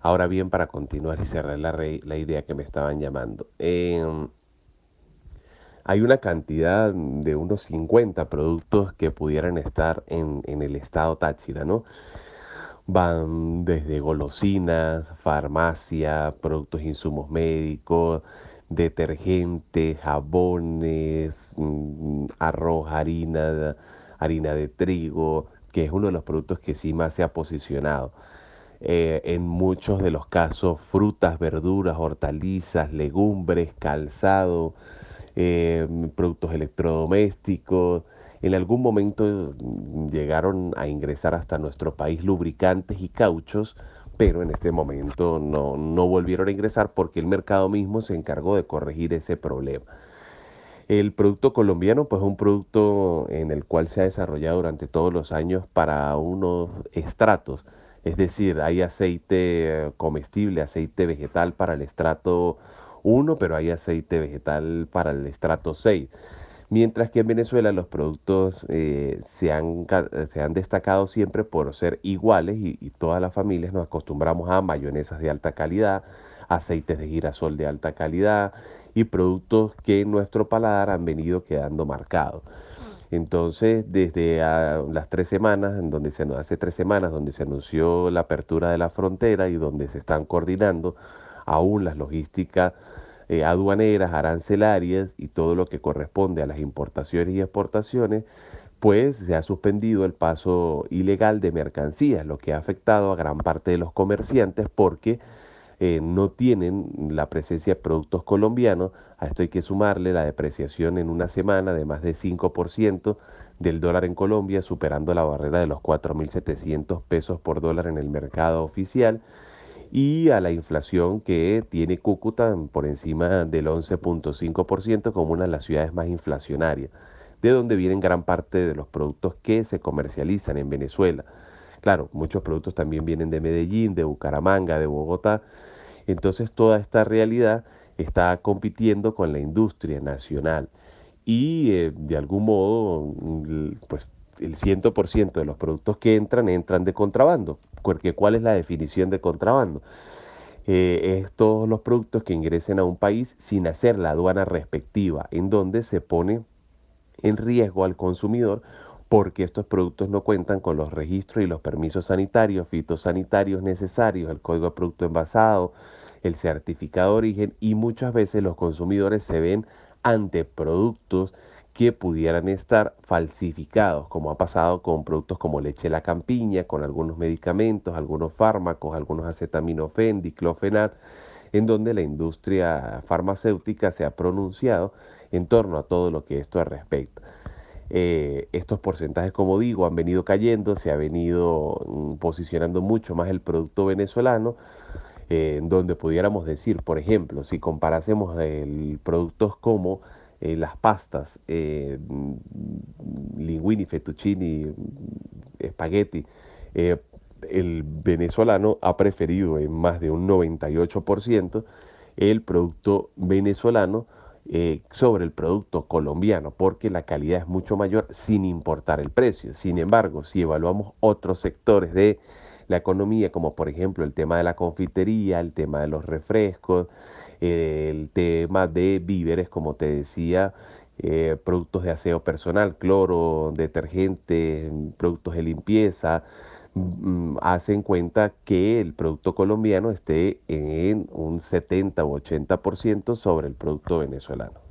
Ahora bien, para continuar y cerrar la, idea que me estaban llamando. Em, hay una cantidad de unos 50 productos que pudieran estar en, en el estado Táchira, ¿no? Van desde golosinas, farmacia, productos insumos médicos, detergentes, jabones, mm, arroz, harina, harina de trigo, que es uno de los productos que sí más se ha posicionado. Eh, en muchos de los casos, frutas, verduras, hortalizas, legumbres, calzado, eh, productos electrodomésticos. En algún momento mm, llegaron a ingresar hasta nuestro país lubricantes y cauchos pero en este momento no, no volvieron a ingresar porque el mercado mismo se encargó de corregir ese problema. El producto colombiano, pues es un producto en el cual se ha desarrollado durante todos los años para unos estratos, es decir, hay aceite comestible, aceite vegetal para el estrato 1, pero hay aceite vegetal para el estrato 6. Mientras que en Venezuela los productos eh, se, han, se, han, destacado siempre por ser iguales y, y, todas las familias nos acostumbramos a mayonesas de alta calidad, aceites de girasol de alta calidad y productos que en nuestro paladar han venido quedando marcados. Entonces, desde ah, las tres semanas, en donde se hace tres semanas, donde se anunció la apertura de la frontera y donde se están coordinando aún las logísticas eh, aduaneras, arancelarias y todo lo que corresponde a las importaciones y exportaciones, pues se ha suspendido el paso ilegal de mercancías, lo que ha afectado a gran parte de los comerciantes porque eh, no tienen la presencia de productos colombianos. A esto hay que sumarle la depreciación en una semana de más de 5% del dólar en Colombia, superando la barrera de los 4.700 pesos por dólar en el mercado oficial y a la inflación que tiene Cúcuta por encima del 11.5% como una de las ciudades más inflacionarias, de donde vienen gran parte de los productos que se comercializan en Venezuela. Claro, muchos productos también vienen de Medellín, de Bucaramanga, de Bogotá. Entonces toda esta realidad está compitiendo con la industria nacional y eh, de algún modo pues el 100% de los productos que entran entran de contrabando. Porque ¿cuál es la definición de contrabando? Eh, es todos los productos que ingresen a un país sin hacer la aduana respectiva, en donde se pone en riesgo al consumidor porque estos productos no cuentan con los registros y los permisos sanitarios, fitosanitarios necesarios, el código de producto envasado, el certificado de origen y muchas veces los consumidores se ven ante productos que pudieran estar falsificados, como ha pasado con productos como leche la campiña, con algunos medicamentos, algunos fármacos, algunos acetaminofén, diclofenat, en donde la industria farmacéutica se ha pronunciado en torno a todo lo que esto respecta. Eh, estos porcentajes, como digo, han venido cayendo, se ha venido mm, posicionando mucho más el producto venezolano, eh, donde pudiéramos decir, por ejemplo, si comparásemos productos como eh, las pastas, eh, linguini, fettuccini, espagueti, eh, el venezolano ha preferido en más de un 98% el producto venezolano sobre el producto colombiano, porque la calidad es mucho mayor sin importar el precio. Sin embargo, si evaluamos otros sectores de la economía, como por ejemplo el tema de la confitería, el tema de los refrescos, el tema de víveres, como te decía, eh, productos de aseo personal, cloro, detergente, productos de limpieza, mm, hacen cuenta que el producto colombiano esté en un 70 u 80% sobre el producto venezolano.